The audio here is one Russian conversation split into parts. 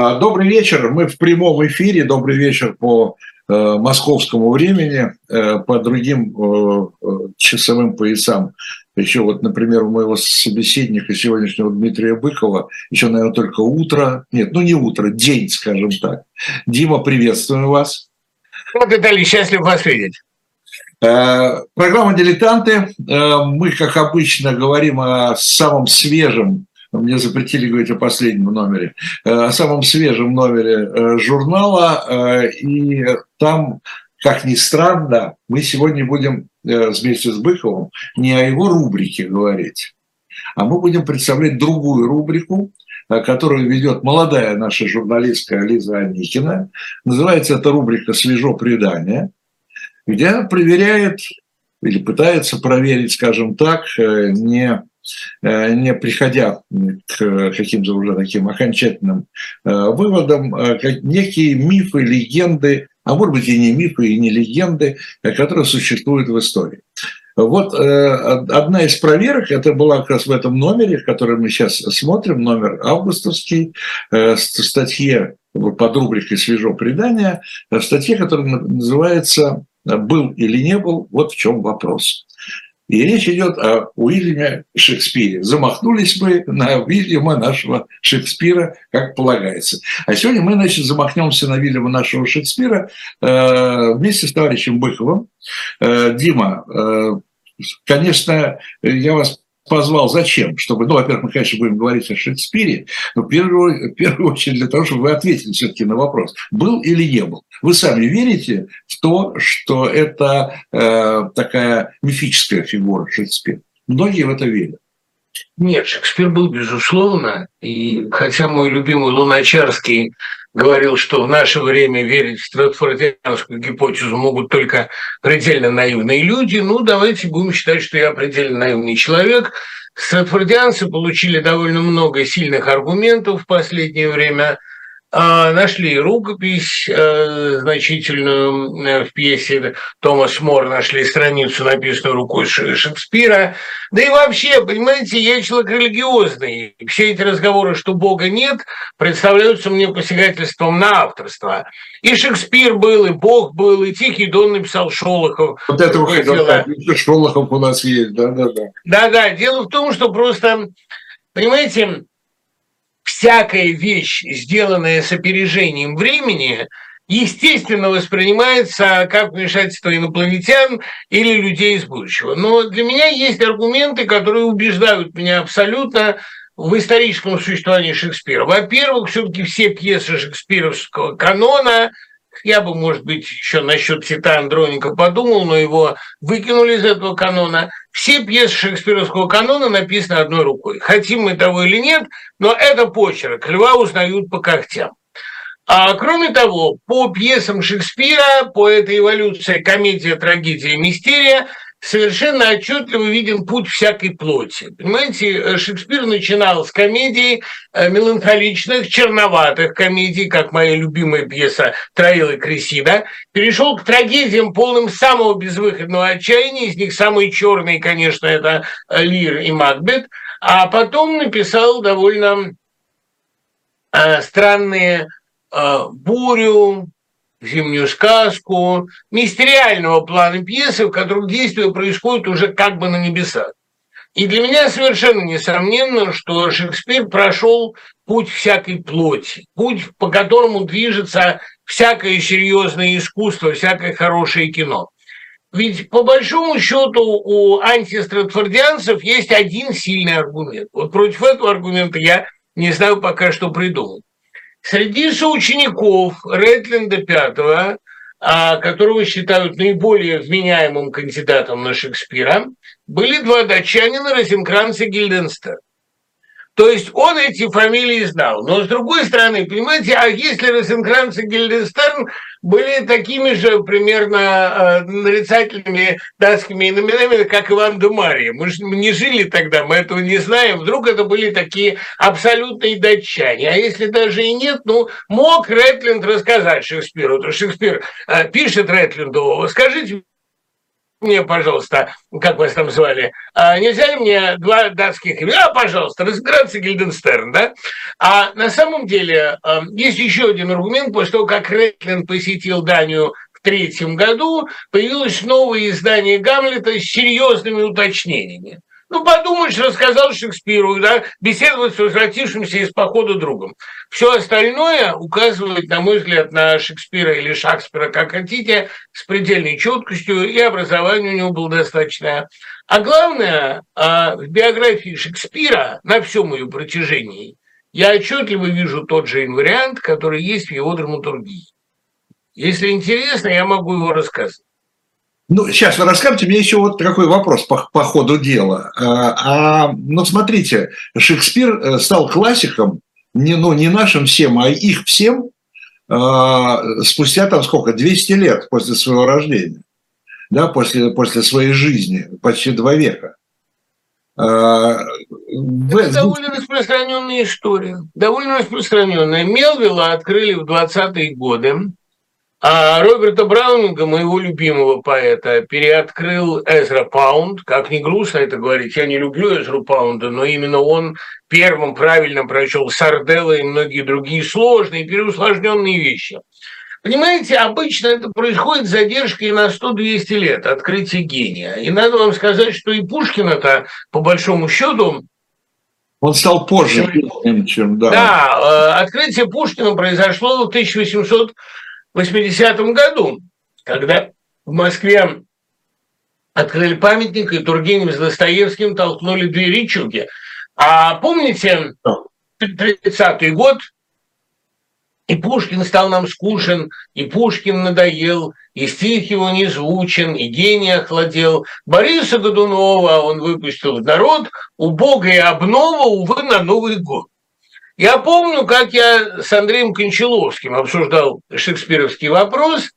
А, добрый вечер. Мы в прямом эфире. Добрый вечер по э, московскому времени, э, по другим э, часовым поясам. Еще вот, например, у моего собеседника сегодняшнего Дмитрия Быкова еще, наверное, только утро. Нет, ну не утро, день, скажем так. Дима, приветствую вас. Вот, Виталий, счастлив вас видеть. Программа «Дилетанты». Мы, как обычно, говорим о самом свежем мне запретили говорить о последнем номере, э, о самом свежем номере э, журнала, э, и там, как ни странно, мы сегодня будем вместе с Быковым не о его рубрике говорить, а мы будем представлять другую рубрику, которую ведет молодая наша журналистка Лиза Аникина. Называется эта рубрика «Свежо предание», где проверяет или пытается проверить, скажем так, не не приходя к каким-то уже таким окончательным э, выводам, э, некие мифы, легенды, а может быть и не мифы, и не легенды, которые существуют в истории. Вот одна из проверок, это была как раз в этом номере, который мы сейчас смотрим, номер августовский, статье под рубрикой «Свежо предание», статье, которая называется «Был или не был? Вот в чем вопрос». И речь идет о Уильяме Шекспире. Замахнулись мы на Уильяма нашего Шекспира, как полагается. А сегодня мы, значит, замахнемся на Уильяма нашего Шекспира э, вместе с товарищем Быковым. Э, Дима, э, конечно, я вас позвал зачем? Чтобы, ну, во-первых, мы, конечно, будем говорить о Шекспире, но в первую, в первую очередь для того, чтобы вы ответили все-таки на вопрос, был или не был. Вы сами верите в то, что это э, такая мифическая фигура Шекспира? Многие в это верят. Нет, Шекспир был, безусловно, и хотя мой любимый Луначарский говорил, что в наше время верить в стратфордианскую гипотезу могут только предельно наивные люди. Ну, давайте будем считать, что я предельно наивный человек. Стратфордианцы получили довольно много сильных аргументов в последнее время – нашли рукопись э, значительную э, в пьесе Томас Мор, нашли страницу, написанную рукой Шекспира. Да и вообще, понимаете, я человек религиозный. Все эти разговоры, что Бога нет, представляются мне посягательством на авторство. И Шекспир был, и Бог был, и Тихий Дон написал Шолохов. Вот это хотел Шолохов у нас есть, да-да-да. Да-да, дело в том, что просто, понимаете, всякая вещь, сделанная с опережением времени, естественно воспринимается как вмешательство инопланетян или людей из будущего. Но для меня есть аргументы, которые убеждают меня абсолютно в историческом существовании Шекспира. Во-первых, все-таки все пьесы шекспировского канона я бы, может быть, еще насчет Тита Андроника подумал, но его выкинули из этого канона. Все пьесы шекспировского канона написаны одной рукой. Хотим мы того или нет, но это почерк. Льва узнают по когтям. А кроме того, по пьесам Шекспира, по этой эволюции комедия, трагедия, мистерия – совершенно отчетливо виден путь всякой плоти. Понимаете, э, Шекспир начинал с комедий э, меланхоличных, черноватых комедий, как моя любимая пьеса «Троил и Кресида», перешел к трагедиям, полным самого безвыходного отчаяния, из них самые черные, конечно, это э, «Лир» и «Макбет», а потом написал довольно странные «Бурю», зимнюю сказку, мистериального плана пьесы, в котором действие происходит уже как бы на небесах. И для меня совершенно несомненно, что Шекспир прошел путь всякой плоти, путь, по которому движется всякое серьезное искусство, всякое хорошее кино. Ведь по большому счету у антистратфордианцев есть один сильный аргумент. Вот против этого аргумента я не знаю пока что придумать. Среди соучеников Ретленда V, а, которого считают наиболее вменяемым кандидатом на Шекспира, были два датчанина Розенкранц и Гильденстер. То есть он эти фамилии знал. Но с другой стороны, понимаете, а если Розенкранц и Гильденстерн были такими же примерно э, нарицательными датскими именами, как Иван де Мария. Мы же не жили тогда, мы этого не знаем. Вдруг это были такие абсолютные датчане. А если даже и нет, ну, мог Ретленд рассказать Шекспиру. То Шекспир э, пишет Ретленду, скажите мне, пожалуйста, как вас там звали, а нельзя ли мне два датских имени? А, пожалуйста, разбираться Гильденстерн, да? А на самом деле э, есть еще один аргумент, после того, как Ретлин посетил Данию в третьем году, появилось новое издание Гамлета с серьезными уточнениями. Ну, подумаешь, рассказал Шекспиру, да, беседовать с возвратившимся из похода другом. Все остальное указывает, на мой взгляд, на Шекспира или Шекспира, как хотите, с предельной четкостью, и образование у него было достаточно. А главное, а, в биографии Шекспира на всем ее протяжении я отчетливо вижу тот же инвариант, который есть в его драматургии. Если интересно, я могу его рассказать. Ну, сейчас вы расскажете, мне еще вот такой вопрос по, по ходу дела. А, а, ну, смотрите, Шекспир э, стал классиком, не, ну, не нашим всем, а их всем а, спустя там сколько, 200 лет после своего рождения, да, после, после своей жизни, почти два века. А, Это довольно распространенная история, довольно распространенная. Мелвилла открыли в 20-е годы, а Роберта Браунинга, моего любимого поэта, переоткрыл Эзра Паунд. Как ни грустно это говорить, я не люблю Эзру Паунда, но именно он первым правильно прочел Сарделла и многие другие сложные, переусложненные вещи. Понимаете, обычно это происходит с задержкой на 100-200 лет, открытие гения. И надо вам сказать, что и Пушкина-то, по большому счету, он стал позже, чем, да. Да, э, открытие Пушкина произошло в 1800 80-м году, когда в Москве открыли памятник, и Тургенев с Достоевским толкнули две речуги. А помните, 30-й год, и Пушкин стал нам скучен, и Пушкин надоел, и стих его не звучен, и гений охладел. Бориса Годунова он выпустил в народ, убогая обнова, увы, на Новый год. Я помню, как я с Андреем Кончаловским обсуждал шекспировский вопрос,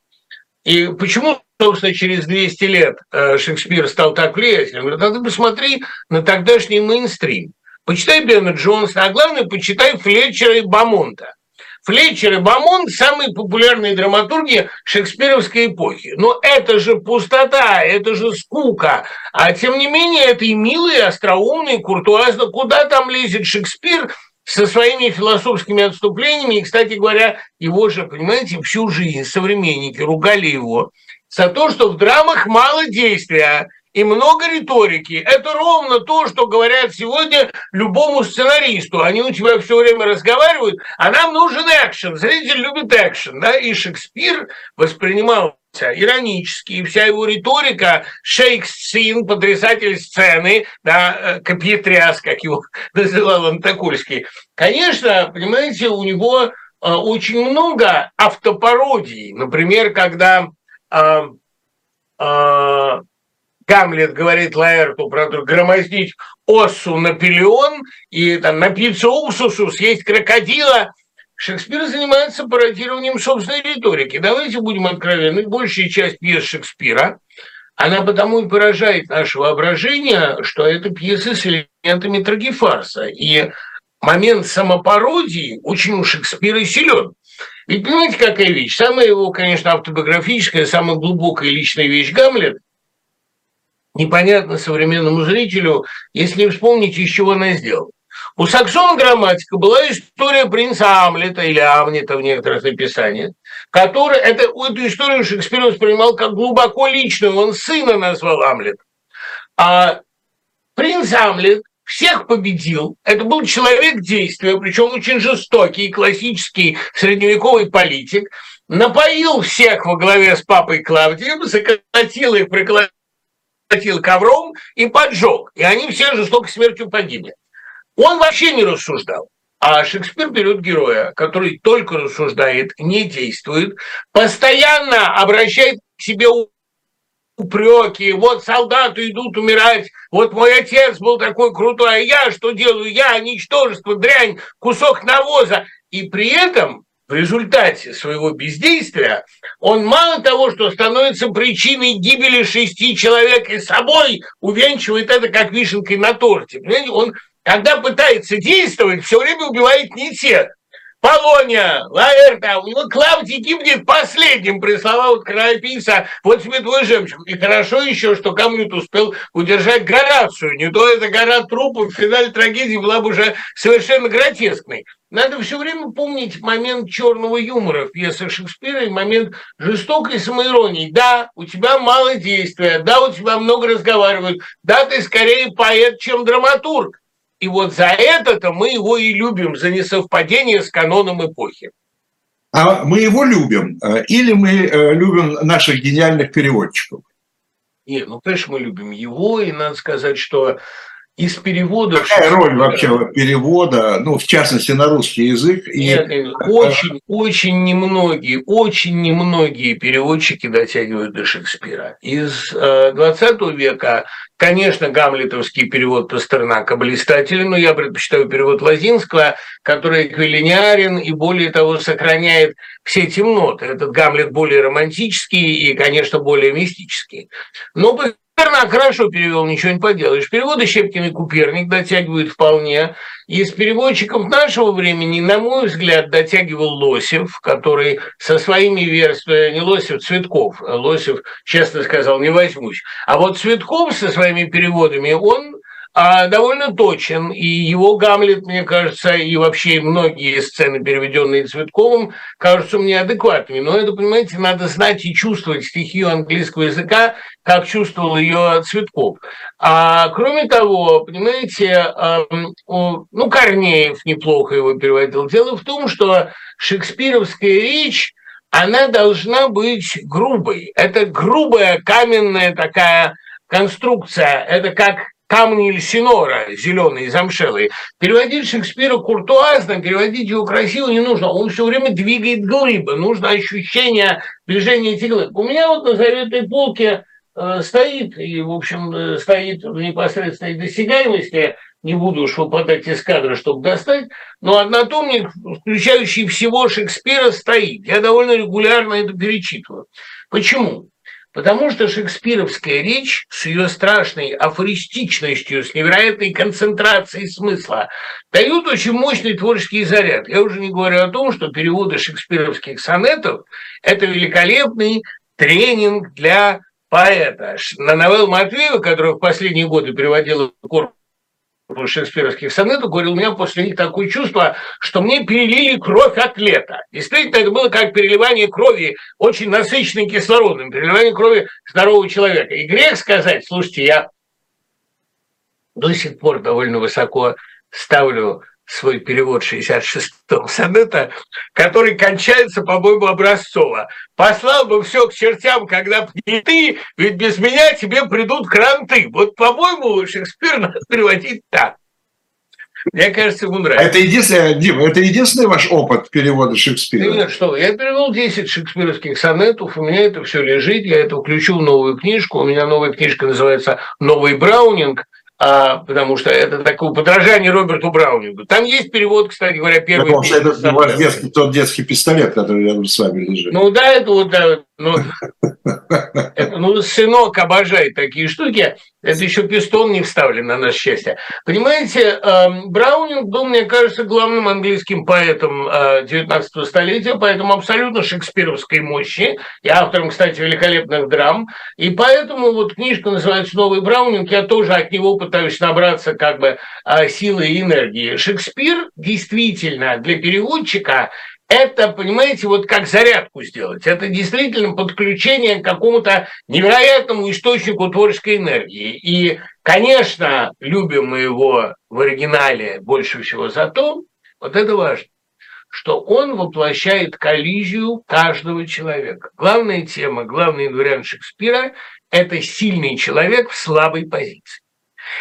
и почему, собственно, через 200 лет э, Шекспир стал так влиятельным. Говорит, надо посмотри на тогдашний мейнстрим. Почитай Бена Джонса, а главное, почитай Флетчера и Бамонта. Флетчер и Бамонт – самые популярные драматурги шекспировской эпохи. Но это же пустота, это же скука. А тем не менее, это и милый, и остроумный, куртуазно. Куда там лезет Шекспир – со своими философскими отступлениями. И, кстати говоря, его же, понимаете, всю жизнь современники ругали его за то, что в драмах мало действия и много риторики. Это ровно то, что говорят сегодня любому сценаристу. Они у тебя все время разговаривают, а нам нужен экшен. Зритель любит экшен. Да? И Шекспир воспринимал иронически, и вся его риторика, шейк-сцен, потрясатель сцены, да, э, капьетряс, как его называл Антокольский. Конечно, понимаете, у него э, очень много автопародий. Например, когда э, э, Гамлет говорит Лаэрту про громоздить оссу Наполеон и там, напиться уксусу, съесть крокодила – Шекспир занимается пародированием собственной риторики. Давайте будем откровенны, большая часть пьес Шекспира, она потому и поражает наше воображение, что это пьесы с элементами трагефарса. И момент самопародии очень у Шекспира силен. Ведь понимаете, какая вещь? Самая его, конечно, автобиографическая, самая глубокая личная вещь Гамлет непонятно современному зрителю, если вспомнить, из чего она сделана. У Саксона грамматика была история принца Амлета или Амнета в некоторых описаниях, который это, эту историю Шекспир воспринимал как глубоко личную, он сына назвал Амлет. А принц Амлет всех победил. Это был человек действия, причем очень жестокий, классический средневековый политик. Напоил всех во главе с папой Клавдием, заколотил их, приколотил ковром и поджег. И они все жестокой смертью погибли. Он вообще не рассуждал. А Шекспир берет героя, который только рассуждает, не действует, постоянно обращает к себе упреки, вот солдаты идут умирать, вот мой отец был такой крутой, а я что делаю? Я ничтожество, дрянь, кусок навоза. И при этом в результате своего бездействия он мало того, что становится причиной гибели шести человек и собой увенчивает это как вишенкой на торте. Понимаете, он когда пытается действовать, все время убивает не тех. Полония, Лаэрта, у него Клавдий гибнет последним, прислала вот кровопийца, вот тебе твой жемчуг. И хорошо еще, что Гамлет успел удержать градацию, не то эта гора трупов в финале трагедии была бы уже совершенно гротескной. Надо все время помнить момент черного юмора в пьесах Шекспира и момент жестокой самоиронии. Да, у тебя мало действия, да, у тебя много разговаривают, да, ты скорее поэт, чем драматург. И вот за это-то мы его и любим, за несовпадение с каноном эпохи. А мы его любим? Э, или мы э, любим наших гениальных переводчиков? Нет, ну, конечно, мы любим его, и надо сказать, что из переводов... Какая роль вообще перевода, ну, в частности, на русский язык? Нет, и... очень, очень немногие, очень немногие переводчики дотягивают до Шекспира. Из э, 20 века, конечно, гамлетовский перевод Пастернака блистателен, но я предпочитаю перевод Лазинского, который эквилинеарен и, более того, сохраняет все темноты. Этот Гамлет более романтический и, конечно, более мистический. Но Пернак хорошо перевел, ничего не поделаешь. Переводы Щепкин и Куперник дотягивают вполне. Из переводчиков нашего времени, на мой взгляд, дотягивал Лосев, который со своими версиями, не Лосев, Цветков, Лосев честно сказал, не возьмусь. А вот Цветков со своими переводами, он а довольно точен, и его Гамлет, мне кажется, и вообще многие сцены, переведенные Цветковым, кажутся мне адекватными. Но это, понимаете, надо знать и чувствовать стихию английского языка, как чувствовал ее Цветков. А кроме того, понимаете, ну, Корнеев неплохо его переводил. Дело в том, что шекспировская речь, она должна быть грубой. Это грубая каменная такая конструкция. Это как камни Эльсинора, зеленые, замшелые. Переводить Шекспира куртуазно, переводить его красиво не нужно. Он все время двигает глыбы, нужно ощущение движения этих глыб. У меня вот на заветной полке э, стоит, и, в общем, э, стоит в непосредственной досягаемости, не буду уж выпадать из кадра, чтобы достать, но однотомник, включающий всего Шекспира, стоит. Я довольно регулярно это перечитываю. Почему? Потому что шекспировская речь с ее страшной афористичностью, с невероятной концентрацией смысла дают очень мощный творческий заряд. Я уже не говорю о том, что переводы шекспировских сонетов – это великолепный тренинг для поэта. На новелл Матвеева, который в последние годы переводил корпус шекспировских сонетов, говорил, у меня после них такое чувство, что мне перелили кровь от лета. Действительно, это было как переливание крови, очень насыщенным кислородом, переливание крови здорового человека. И грех сказать, слушайте, я до сих пор довольно высоко ставлю свой перевод 66-го сонета, который кончается, по-моему, образцово. Послал бы все к чертям, когда не ты, ведь без меня тебе придут кранты. Вот, по-моему, Шекспир надо переводить так. Мне кажется, ему нравится. Это единственный, Дима, это единственный ваш опыт перевода Шекспира? нет, что я перевел 10 шекспировских сонетов, у меня это все лежит, я это включу в новую книжку, у меня новая книжка называется «Новый Браунинг», а, потому что это такое подражание Роберту Браунингу. Там есть перевод, кстати говоря, первый. Потому что это ваш детский, тот детский пистолет, который рядом с вами лежит. Ну да, это вот, да, ну, ну, сынок обожает такие штуки. Это еще пистон не вставлен, на наше счастье. Понимаете, эм, Браунинг был, мне кажется, главным английским поэтом 19 э, столетия, поэтому абсолютно шекспировской мощи, и автором, кстати, великолепных драм. И поэтому вот книжка называется «Новый Браунинг», я тоже от него пытаюсь набраться как бы э, силы и энергии. Шекспир действительно для переводчика это, понимаете, вот как зарядку сделать. Это действительно подключение к какому-то невероятному источнику творческой энергии. И, конечно, любим мы его в оригинале больше всего за то, вот это важно, что он воплощает коллизию каждого человека. Главная тема, главный вариант Шекспира – это сильный человек в слабой позиции.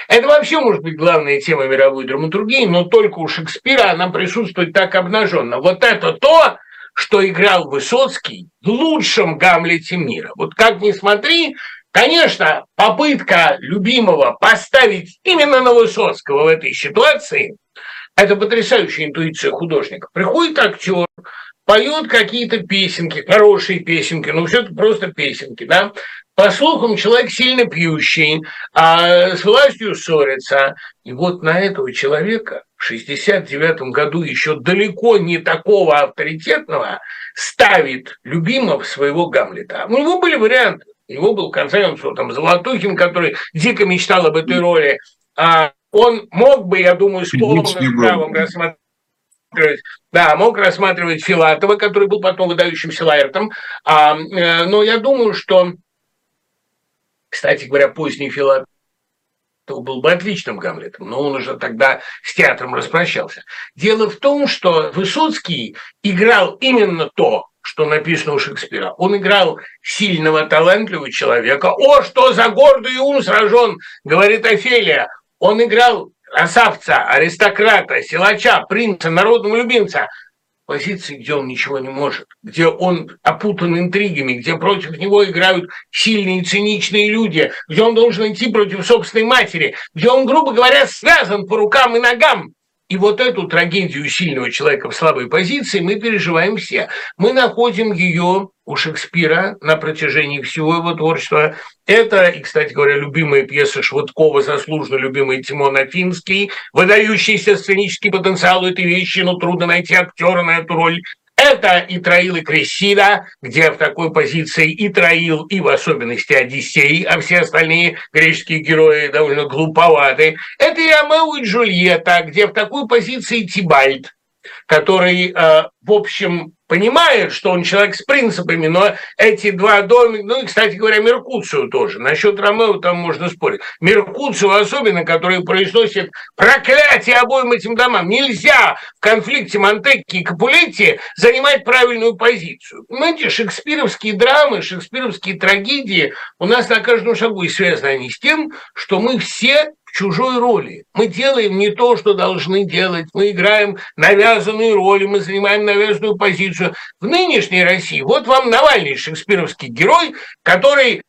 Это вообще может быть главная тема мировой драматургии, но только у Шекспира она присутствует так обнаженно. Вот это то, что играл Высоцкий в лучшем Гамлете мира. Вот как ни смотри, конечно, попытка любимого поставить именно на Высоцкого в этой ситуации – это потрясающая интуиция художника. Приходит актер, поет какие-то песенки, хорошие песенки, ну все это просто песенки, да, по слухам, человек сильно пьющий, а с властью ссорится. И вот на этого человека в 69 году еще далеко не такого авторитетного ставит любимого своего Гамлета. У него были варианты. У него был, в конце концов, там, Золотухин, который дико мечтал об этой роли. А он мог бы, я думаю, с полным правом рассматривать да, мог рассматривать Филатова, который был потом выдающимся лаэртом. А, э, но я думаю, что, кстати говоря, поздний Филатов был бы отличным Гамлетом, но он уже тогда с театром распрощался. Дело в том, что Высоцкий играл именно то, что написано у Шекспира. Он играл сильного, талантливого человека. «О, что за гордый ум сражен!» – говорит Офелия. Он играл красавца, аристократа, силача, принца, народного любимца – позиции, где он ничего не может, где он опутан интригами, где против него играют сильные циничные люди, где он должен идти против собственной матери, где он, грубо говоря, связан по рукам и ногам и вот эту трагедию сильного человека в слабой позиции мы переживаем все. Мы находим ее у Шекспира на протяжении всего его творчества. Это, и, кстати говоря, любимая пьеса Швыдкова, заслуженно любимый Тимон Афинский, выдающийся сценический потенциал этой вещи, но трудно найти актера на эту роль. Это и Троил, и Крессида, где в такой позиции и Троил, и в особенности Одиссей, а все остальные греческие герои довольно глуповаты. Это и Ромео и Джульетта, где в такой позиции Тибальд, который, э, в общем, понимает, что он человек с принципами, но эти два домика, ну и, кстати говоря, Меркуцию тоже. Насчет Ромео там можно спорить. Меркуцию особенно, который произносит проклятие обоим этим домам. Нельзя в конфликте Монтекки и Капулетти занимать правильную позицию. Понимаете, шекспировские драмы, шекспировские трагедии у нас на каждом шагу и связаны они с тем, что мы все чужой роли. Мы делаем не то, что должны делать. Мы играем навязанные роли, мы занимаем навязанную позицию. В нынешней России вот вам Навальный, шекспировский герой, который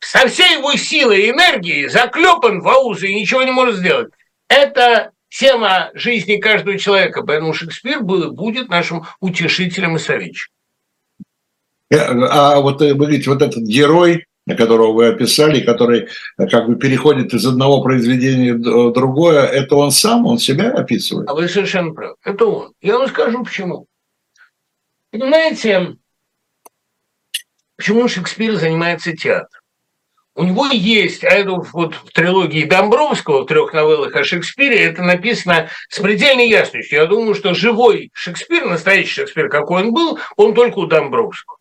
со всей его силой и энергией заклепан в аузы и ничего не может сделать. Это тема жизни каждого человека, поэтому Шекспир был и будет нашим утешителем и советчиком. Э, а вот э, вы говорите, вот этот герой, которого вы описали, который э, как бы переходит из одного произведения в другое, это он сам, он себя описывает? А вы совершенно правы. Это он. Я вам скажу почему. Понимаете, почему Шекспир занимается театром? У него есть, а это вот в трилогии Домбровского, в трех новеллах о Шекспире, это написано с предельной ясностью. Я думаю, что живой Шекспир, настоящий Шекспир, какой он был, он только у Домбровского.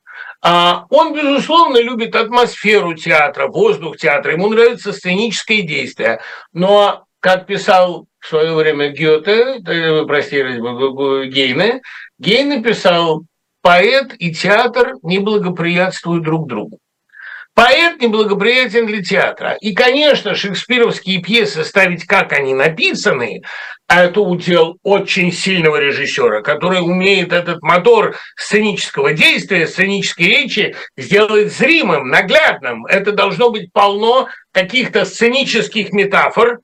А он, безусловно, любит атмосферу театра, воздух театра, ему нравится сценическое действие. Но, как писал в свое время Гёте, простите, Гейне, Гейне писал, поэт и театр не благоприятствуют друг другу. Поэт неблагоприятен для театра. И, конечно, шекспировские пьесы ставить, как они написаны, а это удел очень сильного режиссера, который умеет этот мотор сценического действия, сценической речи сделать зримым, наглядным. Это должно быть полно каких-то сценических метафор,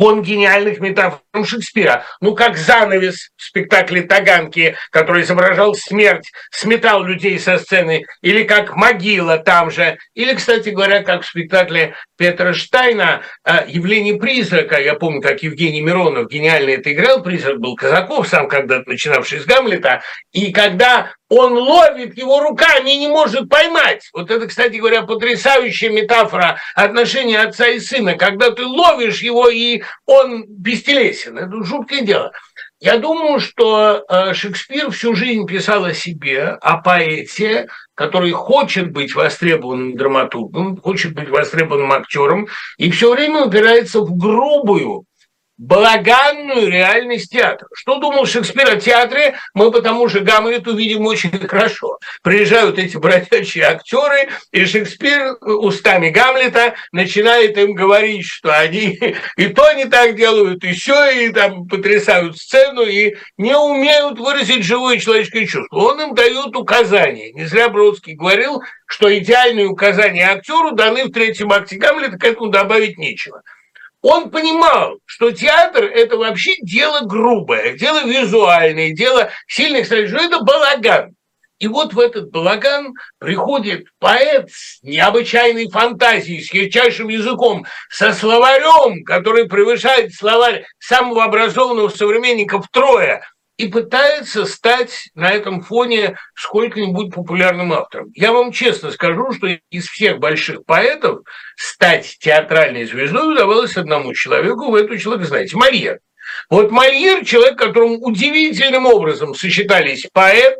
он гениальных метафор Шекспира. Ну, как занавес в спектакле «Таганки», который изображал смерть, сметал людей со сцены, или как могила там же, или, кстати говоря, как в спектакле Петра Штайна э, «Явление призрака». Я помню, как Евгений Миронов гениально это играл. Призрак был Казаков, сам когда-то начинавший с Гамлета. И когда он ловит его руками и не может поймать. Вот это, кстати говоря, потрясающая метафора отношения отца и сына, когда ты ловишь его, и он бестелесен. Это жуткое дело. Я думаю, что э, Шекспир всю жизнь писал о себе, о поэте, который хочет быть востребованным драматургом, хочет быть востребованным актером, и все время упирается в грубую, балаганную реальность театра. Что думал Шекспир о театре, мы по тому же Гамлету видим очень хорошо. Приезжают эти бродячие актеры, и Шекспир устами Гамлета начинает им говорить, что они и то не так делают, и все, и там потрясают сцену, и не умеют выразить живое человеческое чувство. Он им дает указания. Не зря Бродский говорил, что идеальные указания актеру даны в третьем акте Гамлета, к этому добавить нечего он понимал, что театр – это вообще дело грубое, дело визуальное, дело сильных что это балаган. И вот в этот балаган приходит поэт с необычайной фантазией, с ярчайшим языком, со словарем, который превышает словарь самого образованного современника втрое, и пытается стать на этом фоне сколько-нибудь популярным автором. Я вам честно скажу, что из всех больших поэтов стать театральной звездой удавалось одному человеку, вы этого человека знаете, Мольер. Вот Мольер – человек, которому удивительным образом сочетались поэт,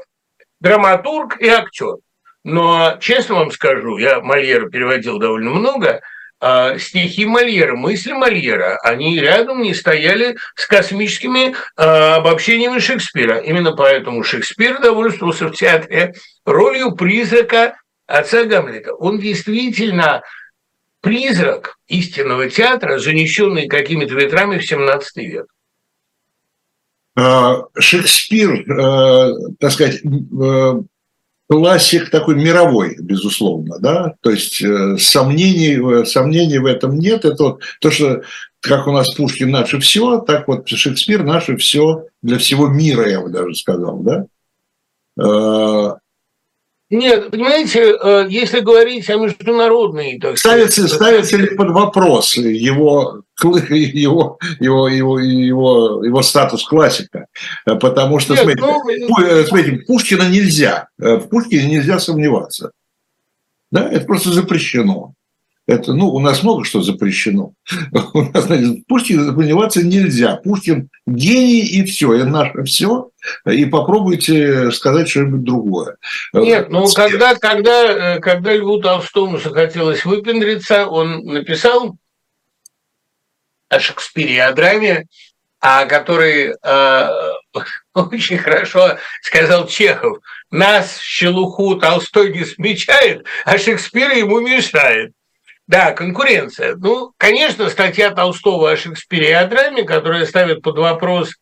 драматург и актер. Но, честно вам скажу, я Мольера переводил довольно много, а стихи Мольера, мысли Мольера, они рядом не стояли с космическими а, обобщениями Шекспира. Именно поэтому Шекспир довольствовался в театре ролью призрака отца Гамлета. Он действительно призрак истинного театра, занесенный какими-то ветрами в 17 век. А, Шекспир, э, так сказать, э, классик такой мировой, безусловно, да, то есть э, сомнений, сомнений в этом нет, это то, что как у нас Пушкин наше все, так вот Шекспир наше все для всего мира, я бы даже сказал, да. Нет, понимаете, э, если говорить о международной... Так ставится, сказать, ставится ли под вопрос его, его, его, его, его, его статус классика? Потому что, Нет, смотрите, ну, э, смотрите, Пушкина нельзя, э, в Пушкине нельзя сомневаться. Да, это просто запрещено. Это, ну, у нас много что запрещено. У нас, значит, Пушкин сомневаться нельзя. Пушкин гений и все, это наше все. И попробуйте сказать что-нибудь другое. Нет, ну когда, когда, э, когда Льву Толстому захотелось выпендриться, он написал о Шекспире и о драме, о которой э, очень хорошо сказал Чехов. Нас, щелуху, Толстой не смечает, а Шекспир ему мешает. Да, конкуренция. Ну, конечно, статья Толстого о Шекспире и о драме, которая ставит под вопрос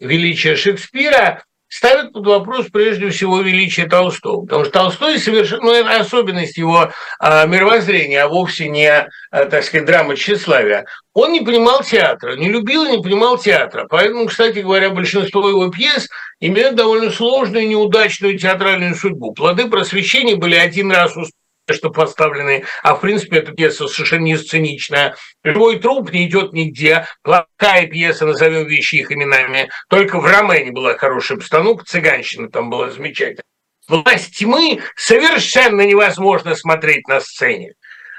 величие Шекспира, ставит под вопрос прежде всего величие Толстого. Потому что Толстой совершенно, ну, это особенность его а, мировоззрения, а вовсе не, а, так сказать, драма тщеславия. Он не понимал театра, не любил и не понимал театра. Поэтому, кстати говоря, большинство его пьес имеют довольно сложную и неудачную театральную судьбу. Плоды просвещения были один раз успешны что поставлены, а в принципе эта пьеса совершенно не сценичная. Живой труп не идет нигде, плохая пьеса, назовем вещи их именами. Только в Ромене была хорошая обстановка, цыганщина там была замечательная. Власть тьмы совершенно невозможно смотреть на сцене.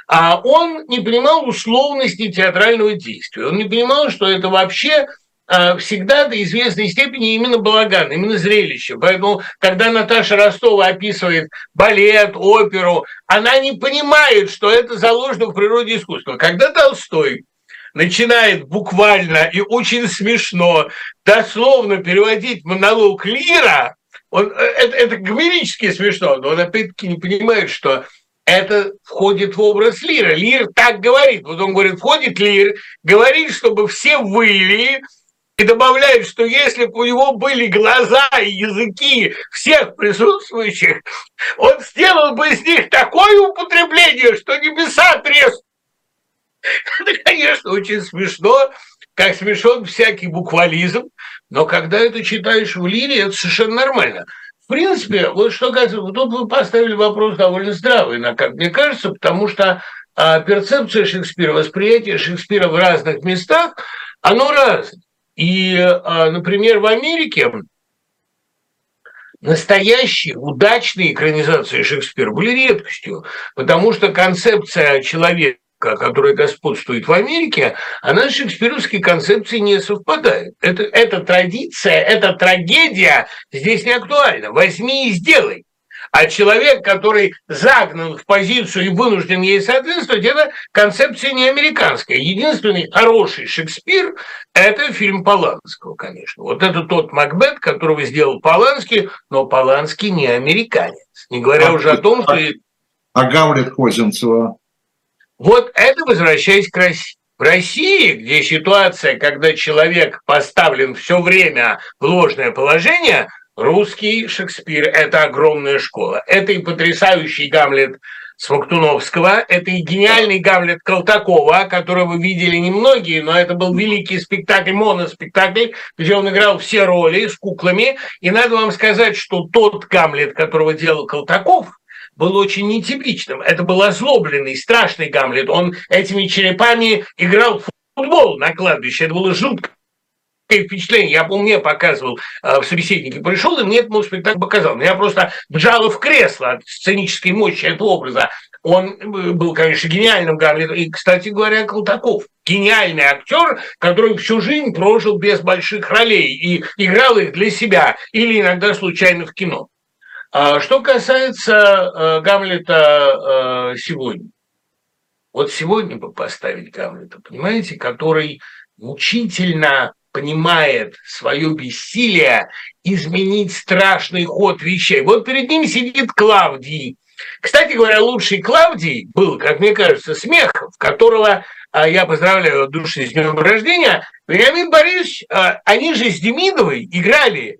А он не понимал условности театрального действия. Он не понимал, что это вообще всегда до известной степени именно балаган, именно зрелище. Поэтому, когда Наташа Ростова описывает балет, оперу, она не понимает, что это заложено в природе искусства. Когда Толстой начинает буквально и очень смешно, дословно переводить монолог Лира, он, э, это, это гомерически смешно, но он опять-таки не понимает, что это входит в образ Лира. Лир так говорит. Вот он говорит, входит Лир, говорит, чтобы все выли, и добавляет, что если бы у него были глаза и языки всех присутствующих, он сделал бы из них такое употребление, что небеса треснут. Это, конечно, очень смешно, как смешон всякий буквализм, но когда это читаешь в лире, это совершенно нормально. В принципе, вот что касается, тут вы поставили вопрос довольно здравый, как мне кажется, потому что а, перцепция Шекспира, восприятие Шекспира в разных местах, оно разное. И, а, например, в Америке настоящие удачные экранизации Шекспира были редкостью, потому что концепция человека которая господствует в Америке, она с шекспировской концепцией не совпадает. Это, эта традиция, эта трагедия здесь не актуальна. Возьми и сделай. А человек, который загнан в позицию и вынужден ей соответствовать, это концепция не американская. Единственный хороший Шекспир – это фильм Поланского, конечно. Вот это тот Макбет, которого сделал Поланский, но Поланский не американец. Не говоря а, уже о том, что... А Гамлет Козинцева? Вот это возвращаясь к России. В России, где ситуация, когда человек поставлен все время в ложное положение – Русский Шекспир – это огромная школа. Это и потрясающий Гамлет Смоктуновского, это и гениальный Гамлет Колтакова, которого видели немногие, но это был великий спектакль, моноспектакль, где он играл все роли с куклами. И надо вам сказать, что тот Гамлет, которого делал Колтаков, был очень нетипичным. Это был озлобленный, страшный Гамлет. Он этими черепами играл в футбол на кладбище. Это было жутко впечатление. Я помню, мне показывал э, в собеседнике, пришел, и мне этот спектакль показал. Меня просто вжало в кресло от сценической мощи этого образа. Он э, был, конечно, гениальным Гамлетом. И, кстати говоря, Колтаков гениальный актер, который всю жизнь прожил без больших ролей и играл их для себя или иногда случайно в кино. А что касается э, Гамлета э, сегодня, вот сегодня бы поставить Гамлета, понимаете, который мучительно понимает свое бессилие изменить страшный ход вещей. Вот перед ним сидит Клавдий. Кстати говоря, лучший Клавдий был, как мне кажется, Смехов, которого а, я поздравляю от души с днем рождения. Вениамин Борисович, а, они же с Демидовой играли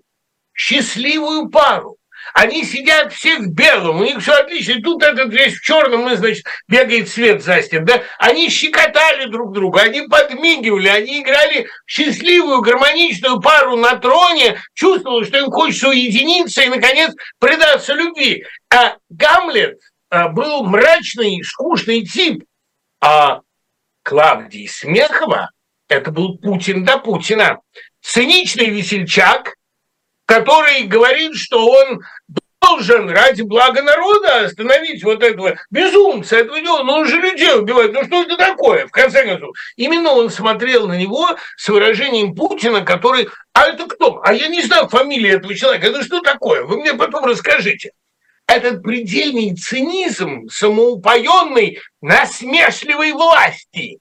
счастливую пару. Они сидят все в белом, у них все отлично. И тут этот весь в черном, и, значит, бегает свет за стен. Да? Они щекотали друг друга, они подмигивали, они играли счастливую, гармоничную пару на троне, чувствовали, что им хочется уединиться и, наконец, предаться любви. А Гамлет а, был мрачный, скучный тип, а Клавдий Смехова – это был Путин до Путина. Циничный весельчак, который говорит, что он должен ради блага народа остановить вот этого безумца, этого дела. Ну, он же людей убивает. Ну, что это такое, в конце концов? Именно он смотрел на него с выражением Путина, который... А это кто? А я не знаю фамилии этого человека. Это что такое? Вы мне потом расскажите. Этот предельный цинизм самоупоенной, насмешливой власти.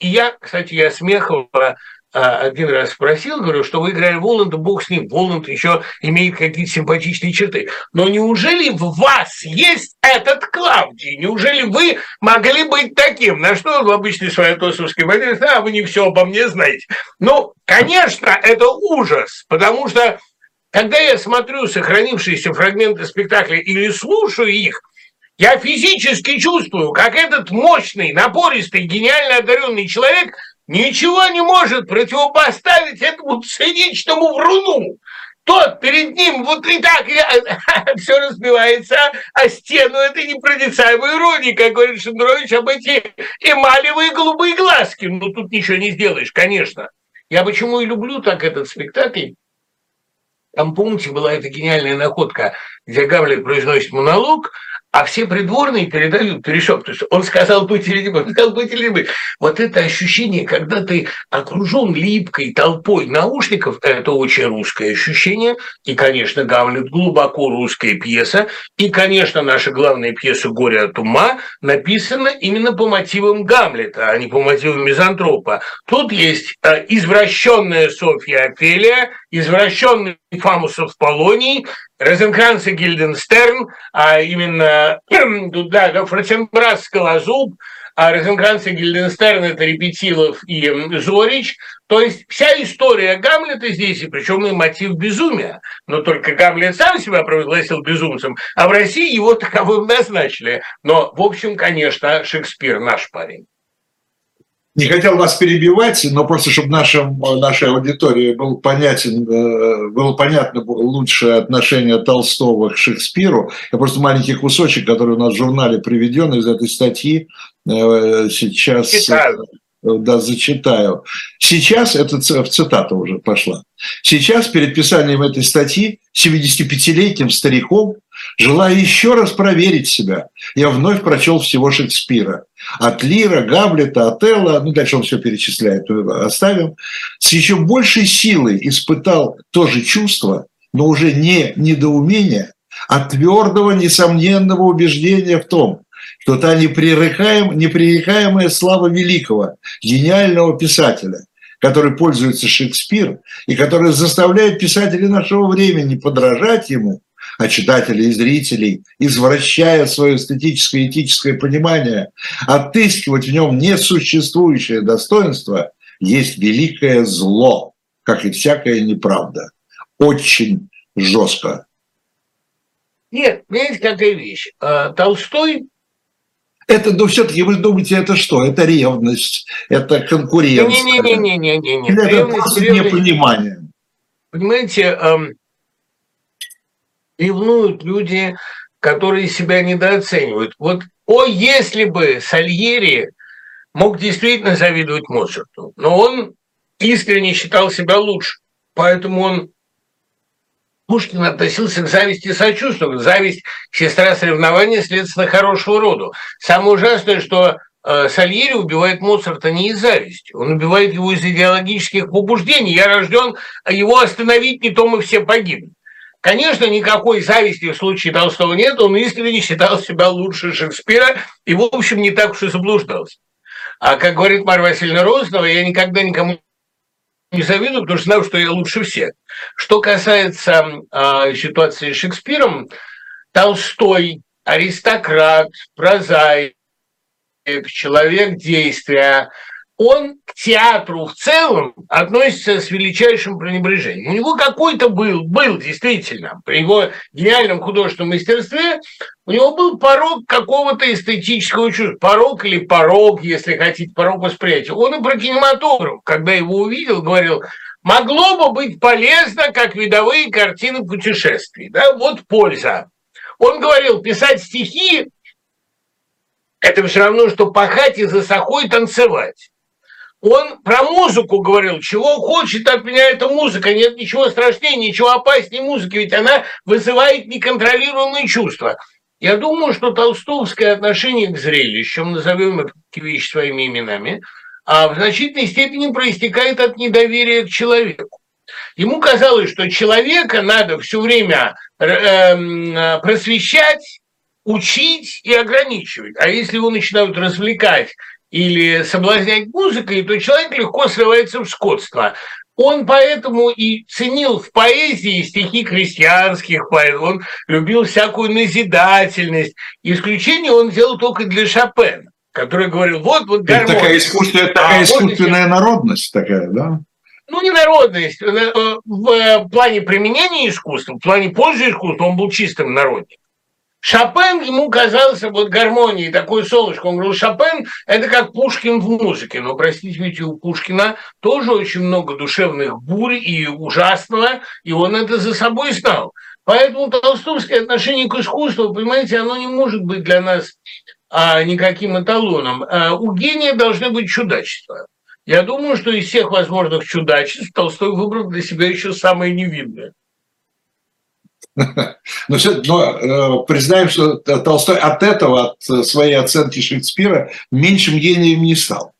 И я, кстати, я Смехова один раз спросил, говорю, что вы играли Воланда, бог с ним. Воланд еще имеет какие-то симпатичные черты. Но неужели в вас есть этот Клавдий? Неужели вы могли быть таким? На что он своей тосовской манере, а вы не все обо мне знаете. Ну, конечно, это ужас, потому что когда я смотрю сохранившиеся фрагменты спектакля или слушаю их, я физически чувствую, как этот мощный, напористый, гениально одаренный человек – ничего не может противопоставить этому циничному вруну. Тот перед ним вот и так все разбивается о стену этой непроницаемой иронии, как говорит Шендрович, об эти эмалевые голубые глазки. Ну, тут ничего не сделаешь, конечно. Я почему и люблю так этот спектакль. Там, помните, была эта гениальная находка, где Гамлет произносит монолог – а все придворные передают перешок. То есть он сказал быть или не быть, он сказал быть или не быть. Вот это ощущение, когда ты окружен липкой толпой наушников, это очень русское ощущение. И, конечно, Гамлет глубоко русская пьеса. И, конечно, наша главная пьеса «Горе от ума» написана именно по мотивам Гамлета, а не по мотивам Мизантропа. Тут есть э, извращенная Софья Офелия, извращенный Фамусов Полоний, Розенкранц и Гильденстерн, а именно да, Фратенбрас Скалозуб, а Розенкранц и Гильденстерн – это Репетилов и Зорич. То есть вся история Гамлета здесь, и причем и мотив безумия. Но только Гамлет сам себя провозгласил безумцем, а в России его таковым назначили. Но, в общем, конечно, Шекспир наш парень не хотел вас перебивать, но просто чтобы нашим, нашей аудитории был понятен, э, было понятно лучшее отношение Толстого к Шекспиру. Я просто маленький кусочек, который у нас в журнале приведен из этой статьи, э, сейчас Читаю. Э, да, зачитаю. Сейчас, это цитата уже пошла, сейчас перед писанием этой статьи 75-летним стариком Желая еще раз проверить себя, я вновь прочел всего Шекспира. От Лира, Гамлета, Отелла, ну дальше он все перечисляет, оставим. С еще большей силой испытал то же чувство, но уже не недоумение, а твердого, несомненного убеждения в том, что та непререкаем, непререкаемая слава великого, гениального писателя, который пользуется Шекспир и который заставляет писателей нашего времени подражать ему – а читателей и зрителей, извращая свое эстетическое и этическое понимание, отыскивать в нем несуществующее достоинство, есть великое зло, как и всякая неправда. Очень жестко. Нет, понимаете, какая вещь. А, Толстой это, ну, все-таки вы думаете, это что? Это ревность, это конкуренция. Не-не-не-не-не-не. Это ревность, просто ревность, непонимание. Понимаете, эм, ревнуют люди, которые себя недооценивают. Вот, о, если бы Сальери мог действительно завидовать Моцарту, но он искренне считал себя лучше, поэтому он Пушкин относился к зависти и сочувствию. Зависть – сестра соревнования, следственно, хорошего рода. Самое ужасное, что э, Сальери убивает Моцарта не из зависти, он убивает его из идеологических побуждений. Я рожден, а его остановить не то мы все погибнем. Конечно, никакой зависти в случае Толстого нет, он искренне считал себя лучше Шекспира и, в общем, не так уж и заблуждался. А как говорит Марья Васильевна Розанова, я никогда никому не завидую, потому что знаю, что я лучше всех. Что касается э, ситуации с Шекспиром, Толстой аристократ, прозаик, человек действия, он к театру в целом относится с величайшим пренебрежением. У него какой-то был, был действительно, при его гениальном художественном мастерстве, у него был порог какого-то эстетического чувства. Порог или порог, если хотите, порог восприятия. Он и про кинематограф, когда его увидел, говорил, могло бы быть полезно, как видовые картины путешествий. Да? Вот польза. Он говорил, писать стихи – это все равно, что пахать и за сахой танцевать он про музыку говорил, чего хочет от меня эта музыка, нет ничего страшнее, ничего опаснее музыки, ведь она вызывает неконтролируемые чувства. Я думаю, что толстовское отношение к зрелищам, назовем эти вещи своими именами, а в значительной степени проистекает от недоверия к человеку. Ему казалось, что человека надо все время э, эм, просвещать, учить и ограничивать. А если его начинают развлекать или соблазнять музыкой, то человек легко срывается в скотство. Он поэтому и ценил в поэзии стихи крестьянских поэтов, он любил всякую назидательность. Исключение он делал только для Шопена, который говорил, вот, вот гармония. Это такая, искусственная, такая а, искусственная вот народность такая, да? Ну, не народность. Э, э, в плане применения искусства, в плане пользы искусства он был чистым народником. Шопен ему казался вот гармонией, такой солнышко. Он говорил, Шопен – это как Пушкин в музыке. Но, простите, ведь у Пушкина тоже очень много душевных бурь и ужасного, и он это за собой знал. Поэтому толстовское отношение к искусству, понимаете, оно не может быть для нас а, никаким эталоном. А, у гения должны быть чудачества. Я думаю, что из всех возможных чудачеств Толстой выбрал для себя еще самое невинное. Но, все, но э, признаем, что Толстой от этого, от своей оценки Шекспира, меньшим гением не стал.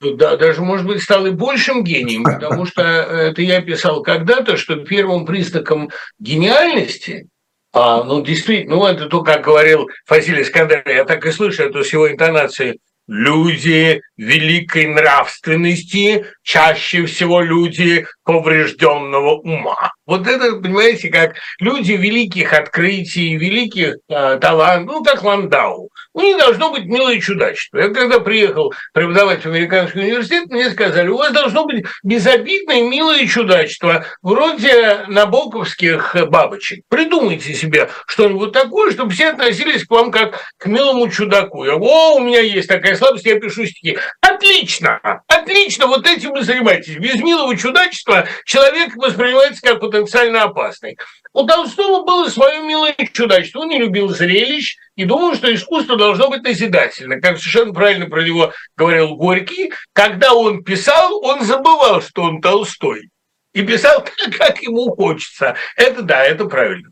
Да, даже, может быть, стал и большим гением, потому что это я писал когда-то, что первым признаком гениальности а, ну, действительно, ну, это то, как говорил Фасилий Искандар, я так и слышу эту с его интонацией, люди великой нравственности, чаще всего люди поврежденного ума. Вот это, понимаете, как люди великих открытий, великих э, талантов, ну, как Ландау. У них должно быть милое чудачество. Я когда приехал преподавать в американский университет, мне сказали, у вас должно быть безобидное милое чудачество, вроде набоковских бабочек. Придумайте себе что-нибудь такое, чтобы все относились к вам как к милому чудаку. Я говорю, о, у меня есть такая слабость, я пишу стихи. Отлично, отлично, вот этим вы занимаетесь. Без милого чудачества человек воспринимается как потенциально опасный. У Толстого было свое милое чудачество. Он не любил зрелищ и думал, что искусство должно быть назидательно. Как совершенно правильно про него говорил Горький, когда он писал, он забывал, что он Толстой. И писал так, как ему хочется. Это да, это правильно.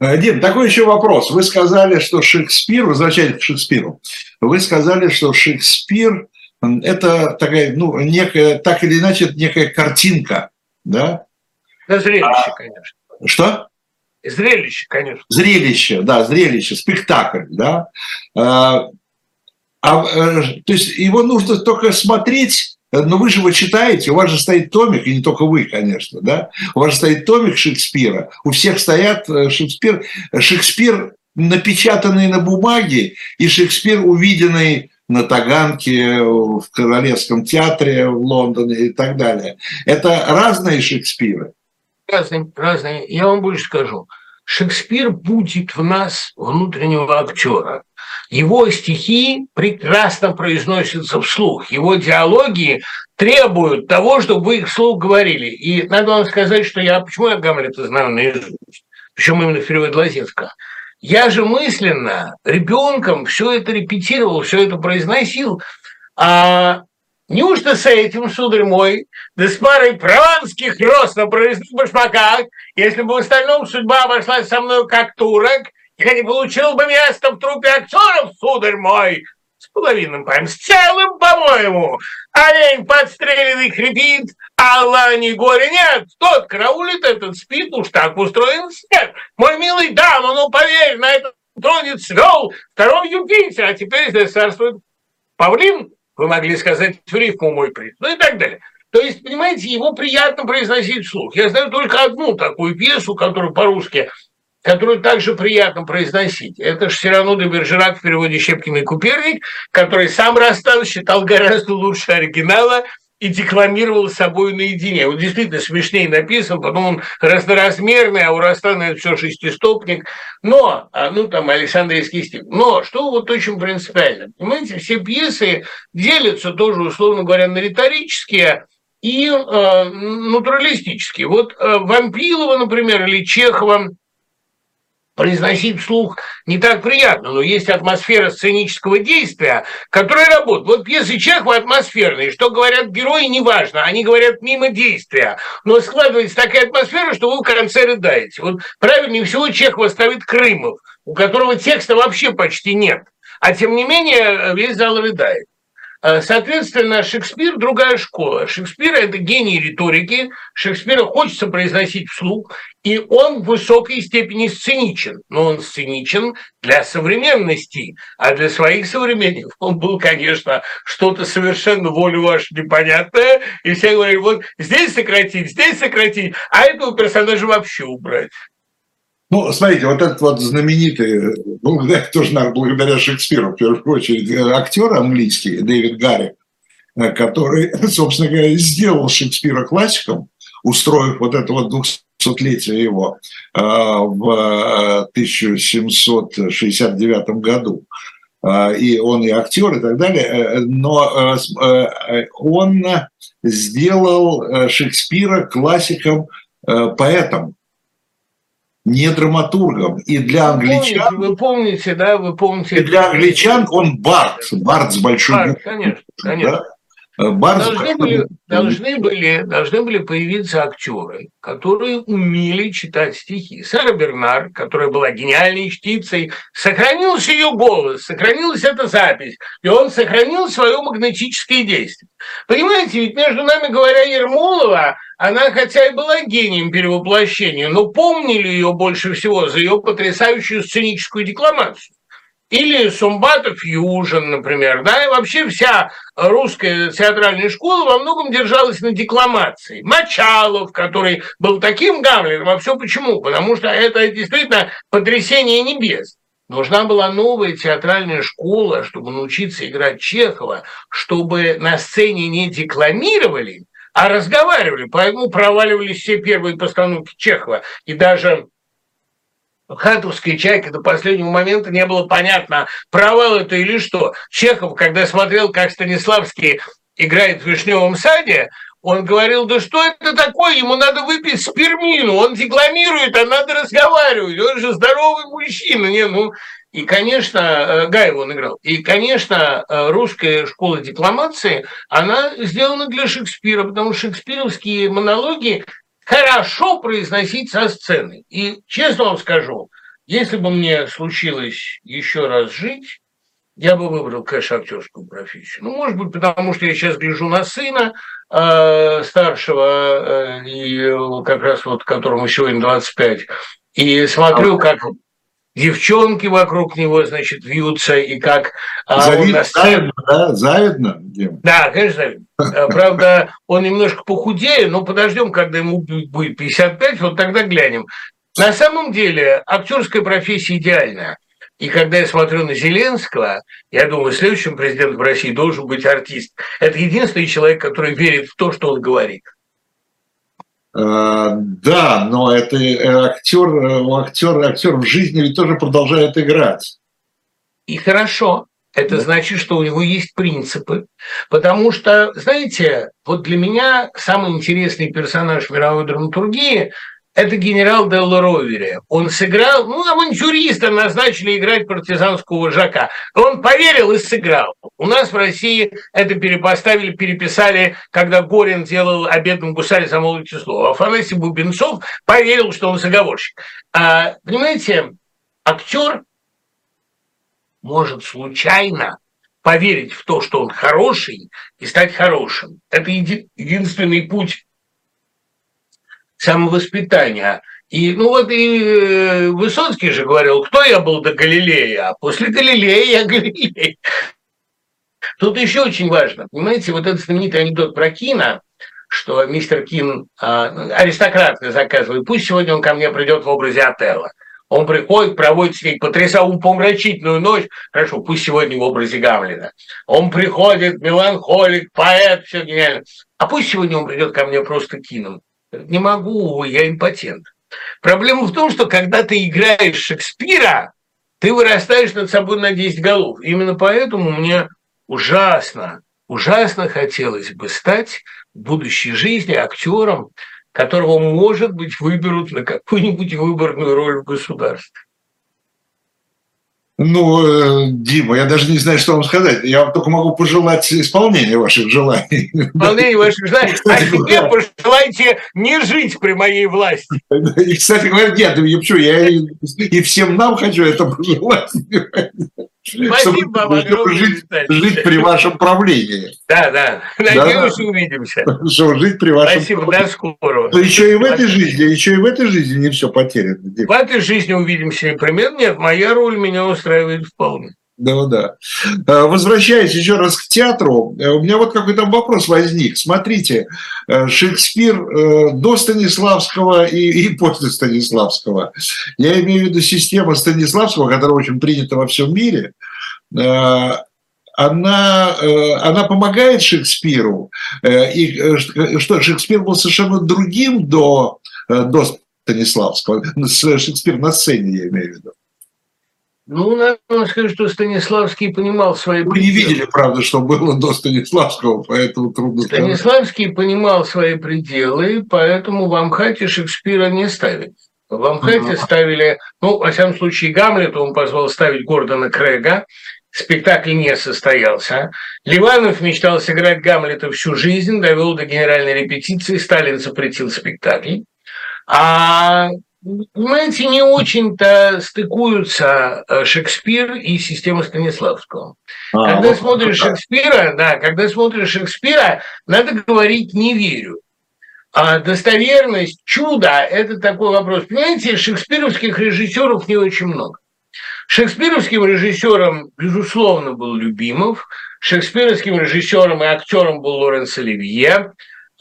Э, Дим, такой еще вопрос. Вы сказали, что Шекспир, возвращаясь к Шекспиру, вы сказали, что Шекспир – это такая, ну, некая, так или иначе, это некая картинка, да? Да, зрелище, а, конечно. Что? Зрелище, конечно. Зрелище, да, зрелище, спектакль, да. А, а, э, то есть его нужно только смотреть, но вы же его читаете, у вас же стоит томик, и не только вы, конечно, да, у вас же стоит томик Шекспира, у всех стоят э, Шекспир, Шекспир, напечатанный на бумаге, и Шекспир, увиденный на Таганке, в Королевском театре в Лондоне и так далее. Это разные Шекспиры разные, разные. Я вам больше скажу. Шекспир будет в нас внутреннего актера. Его стихи прекрасно произносятся вслух, его диалоги требуют того, чтобы вы их вслух говорили. И надо вам сказать, что я, почему я Гамлета знаю наизусть, причем именно в переводе Лазинского. Я же мысленно ребенком все это репетировал, все это произносил. А неужто с этим, сударь мой, да с парой прованских рост на провесных башмаках, если бы в остальном судьба обошлась со мной как турок, я не получил бы место в трупе актеров, сударь мой, с половинным паем, с целым, по-моему. Олень подстреленный хрипит, а лани горе нет. Тот караулит, этот спит, уж так устроен свет. Мой милый дама, ну поверь, на этом троне цвел второй Юпитер, а теперь здесь царствует павлин, вы могли сказать в рифму мой приз, ну и так далее. То есть, понимаете, его приятно произносить вслух. Я знаю только одну такую пьесу, которую по-русски которую также приятно произносить. Это же Сирану де Бержерак в переводе Щепкин и Куперник, который сам Растан считал гораздо лучше оригинала и декламировал с собой наедине. Он действительно смешнее написан, потом он разноразмерный, а у Растана это все шестистопник. Но, а, ну там Александрийский стих. Но, что вот очень принципиально, понимаете, все пьесы делятся тоже, условно говоря, на риторические, и э, натуралистические. Вот э, Вампилова, например, или Чехова – произносить вслух не так приятно, но есть атмосфера сценического действия, которая работает. Вот пьесы Чехова атмосферные, что говорят герои, неважно, они говорят мимо действия, но складывается такая атмосфера, что вы в конце рыдаете. Вот правильнее всего Чехова ставит Крымов, у которого текста вообще почти нет, а тем не менее весь зал рыдает. Э, соответственно, Шекспир – другая школа. Шекспир – это гений риторики, Шекспира хочется произносить вслух, и он в высокой степени сценичен. Но он сценичен для современности, а для своих современников он был, конечно, что-то совершенно волю вашу непонятное, и все говорили, вот здесь сократить, здесь сократить, а этого персонажа вообще убрать. Ну, смотрите, вот этот вот знаменитый, благодаря, тоже благодаря Шекспиру, в первую очередь, э, актер английский Дэвид Гарри, э, который, собственно говоря, сделал Шекспира классиком, устроив вот это вот 200-летие его э, в 1769 году. И он и актер, и так далее. Но он сделал Шекспира классиком поэтом не драматургом. И для англичан... Вы помните, да, вы помните... И для англичан он Барт, Барт с большой... Барт, конечно, конечно. Да? Барс должны, были, должны, были, должны были появиться актеры, которые умели читать стихи. Сара Бернар, которая была гениальной чтицей, сохранился ее голос, сохранилась эта запись, и он сохранил свое магнетическое действие. Понимаете, ведь между нами говоря, Ермолова, она хотя и была гением перевоплощения, но помнили ее больше всего за ее потрясающую сценическую декламацию. Или Сумбатов Южин, например, да, и вообще вся русская театральная школа во многом держалась на декламации. Мочалов, который был таким Гамлетом, а все почему? Потому что это действительно потрясение небес. Нужна была новая театральная школа, чтобы научиться играть Чехова, чтобы на сцене не декламировали, а разговаривали. Поэтому проваливались все первые постановки Чехова. И даже Хатовская чайка до последнего момента не было понятно, провал это или что. Чехов, когда смотрел, как Станиславский играет в «Вишневом саде», он говорил, да что это такое, ему надо выпить спермину, он декламирует, а надо разговаривать, он же здоровый мужчина. Не, ну, и, конечно, э, Гаев он играл. И, конечно, э, русская школа декламации, она сделана для Шекспира, потому что шекспировские монологи хорошо произносить со сцены. И честно вам скажу, если бы мне случилось еще раз жить, я бы выбрал, конечно, актерскую профессию. Ну, может быть, потому что я сейчас гляжу на сына э, старшего, э, и как раз вот которому сегодня 25, и смотрю, как девчонки вокруг него, значит, вьются, и как... Завидно, он завидно, да? Завидно? Дим? Да, конечно, завидно. А, правда, он немножко похудее, но подождем, когда ему будет 55, вот тогда глянем. На самом деле, актерская профессия идеальная. И когда я смотрю на Зеленского, я думаю, следующим президентом России должен быть артист. Это единственный человек, который верит в то, что он говорит. А, да, но это актер, актер, актер в жизни ведь тоже продолжает играть. И хорошо, это значит, что у него есть принципы. Потому что, знаете, вот для меня самый интересный персонаж мировой драматургии это генерал Делла Ровери. Он сыграл, ну, авантюриста назначили играть партизанского вожака. Он поверил и сыграл. У нас в России это перепоставили, переписали, когда Горин делал о бедном гусаре за молодое слово. Афанасий Бубенцов поверил, что он заговорщик. А, понимаете, актер может случайно поверить в то, что он хороший, и стать хорошим. Это еди- единственный путь самовоспитания. И, ну вот и э, Высоцкий же говорил, кто я был до Галилея, а после Галилея я Галилей. Тут еще очень важно, понимаете, вот этот знаменитый анекдот про Кина, что мистер Кин э, аристократ заказывает, пусть сегодня он ко мне придет в образе Отелла. Он приходит, проводит с ней потрясающую помрачительную ночь. Хорошо, пусть сегодня в образе Гамлина. Он приходит, меланхолик, поэт, все гениально. А пусть сегодня он придет ко мне просто кином. Не могу, я импотент. Проблема в том, что когда ты играешь Шекспира, ты вырастаешь над собой на 10 голов. Именно поэтому мне ужасно, ужасно хотелось бы стать в будущей жизни актером, которого, может быть, выберут на какую-нибудь выборную роль в государстве. Ну, э, Дима, я даже не знаю, что вам сказать. Я вам только могу пожелать исполнения ваших желаний. Исполнения ваших желаний. А себе пожелайте не жить при моей власти. И, кстати говоря, нет, я, почему, я и всем нам хочу это пожелать. Спасибо вам огромное, жить, жить при вашем правлении. Да, да. Надеюсь, да, увидимся. Что жить при вашем Спасибо, до скорого. Но еще и в этой жизни, еще и в этой жизни не все потеряно. В этой жизни увидимся непременно. Нет, моя роль меня устраивает вполне. Да, да. Возвращаясь еще раз к театру, у меня вот какой то вопрос возник. Смотрите, Шекспир до Станиславского и, и после Станиславского. Я имею в виду систему Станиславского, которая очень принята во всем мире. Она, она помогает Шекспиру. И что Шекспир был совершенно другим до, до Станиславского. Шекспир на сцене, я имею в виду. Ну, надо сказать, что Станиславский понимал свои Вы не видели, правда, что было до Станиславского, поэтому трудно Станиславский сказать. понимал свои пределы, поэтому в Амхате Шекспира не ставили. В Амхате uh-huh. ставили, ну, во всяком случае, Гамлета он позвал ставить Гордона Крэга, спектакль не состоялся. Ливанов мечтал сыграть Гамлета всю жизнь, довел до генеральной репетиции, Сталин запретил спектакль. А Понимаете, не очень-то стыкуются э, Шекспир и система Станиславского. А, когда вот смотришь так. Шекспира, да, когда смотришь Шекспира, надо говорить «не верю». А достоверность, чудо – это такой вопрос. Понимаете, шекспировских режиссеров не очень много. Шекспировским режиссером, безусловно, был Любимов, шекспировским режиссером и актером был Лоренс Оливье,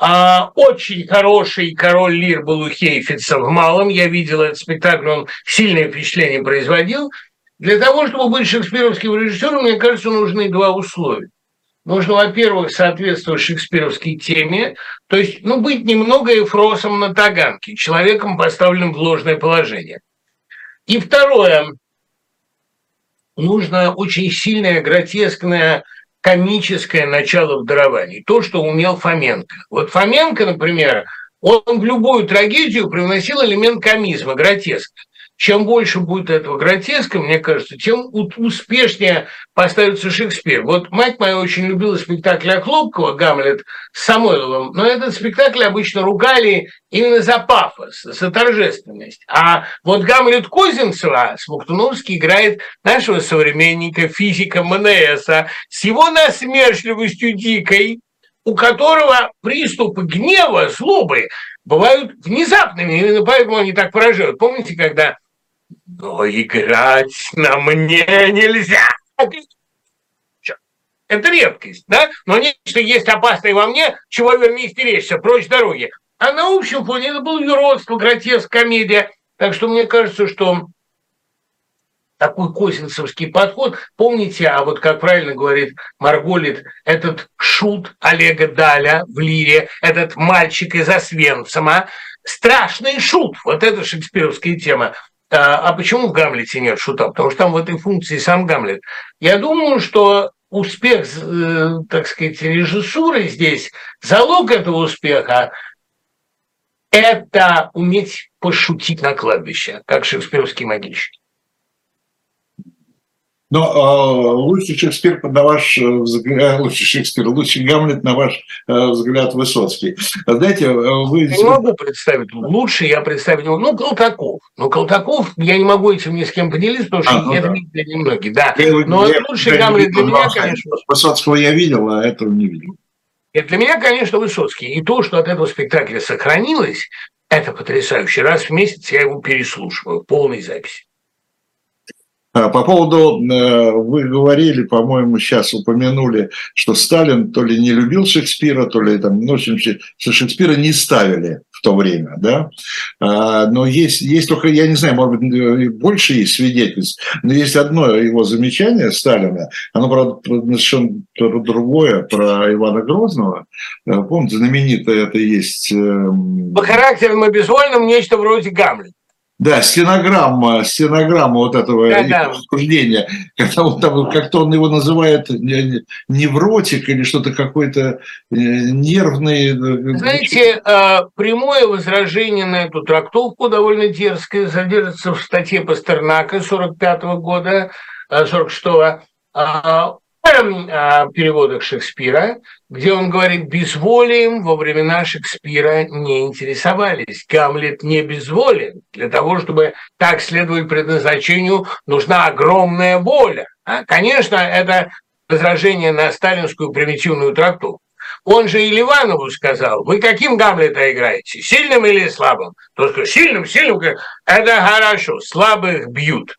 а, очень хороший король Лир был у Хейфица в Малом. Я видел этот спектакль, он сильное впечатление производил. Для того, чтобы быть шекспировским режиссером, мне кажется, нужны два условия. Нужно, во-первых, соответствовать шекспировской теме, то есть, ну, быть немного эфросом на таганке, человеком, поставленным в ложное положение. И второе, нужно очень сильное, гротескное комическое начало в даровании, то, что умел Фоменко. Вот Фоменко, например, он в любую трагедию привносил элемент комизма, гротеска. Чем больше будет этого гротеска, мне кажется, тем успешнее поставится Шекспир. Вот мать моя очень любила спектакль Охлопкова «Гамлет» с Самойловым, но этот спектакль обычно ругали именно за пафос, за торжественность. А вот Гамлет Козинцева Смоктуновский играет нашего современника, физика Манееса, с его насмешливостью дикой, у которого приступы гнева, злобы бывают внезапными, именно поэтому они так поражают. Помните, когда но играть на мне нельзя. Это редкость, да? Но нечто есть опасное во мне, чего вернее стеречься, прочь дороги. А на общем фоне это был юродство, гротеск, комедия. Так что мне кажется, что такой косинцевский подход. Помните, а вот как правильно говорит Марголит, этот шут Олега Даля в лире, этот мальчик из Освенцима, страшный шут, вот это шекспировская тема. А, а почему в Гамлете нет шута? Потому что там в этой функции сам Гамлет. Я думаю, что успех, э, так сказать, режиссуры здесь, залог этого успеха – это уметь пошутить на кладбище, как шекспировский могильщик. Но э, лучший Шекспир, на ваш э, взгляд, э, лучший Шекспир, лучший Гамлет, на ваш э, взгляд, Высоцкий. Знаете, э, вы... Я не могу представить лучше, я представить его, ну, Колтаков. Ну, Колтаков, я не могу этим ни с кем поделиться, потому что а, ну, это да. видели немногие, да. Я, Но я, лучший я Гамлет для меня, конечно... Высоцкого я видел, а этого не видел. Это для меня, конечно, Высоцкий. И то, что от этого спектакля сохранилось, это потрясающе. Раз в месяц я его переслушиваю, полной записи. А, по поводу, э, вы говорили, по-моему, сейчас упомянули, что Сталин то ли не любил Шекспира, то ли там, ну, что Шекспира не ставили в то время, да. А, но есть, есть только, я не знаю, может быть, больше есть свидетельств, но есть одно его замечание Сталина, оно, правда, совершенно другое, про Ивана Грозного. Э, помните, знаменитое это есть... Эм, По характерам и безвольным нечто вроде Гамлет. Да, стенограмма, стенограмма вот этого да, да. обсуждения, когда он там, как-то он его называет невротик или что-то какой-то э, нервный. Э, Знаете, а, прямое возражение на эту трактовку довольно дерзкое содержится в статье Пастернака 45 года, 46 -го переводах Шекспира, где он говорит, безволием во времена Шекспира не интересовались. Гамлет не безволен. Для того, чтобы так следовать предназначению, нужна огромная воля. А, конечно, это возражение на сталинскую примитивную трактовку. Он же и Ливанову сказал, вы каким Гамлета играете, сильным или слабым? Тот сказал, сильным, сильным. Это хорошо, слабых бьют.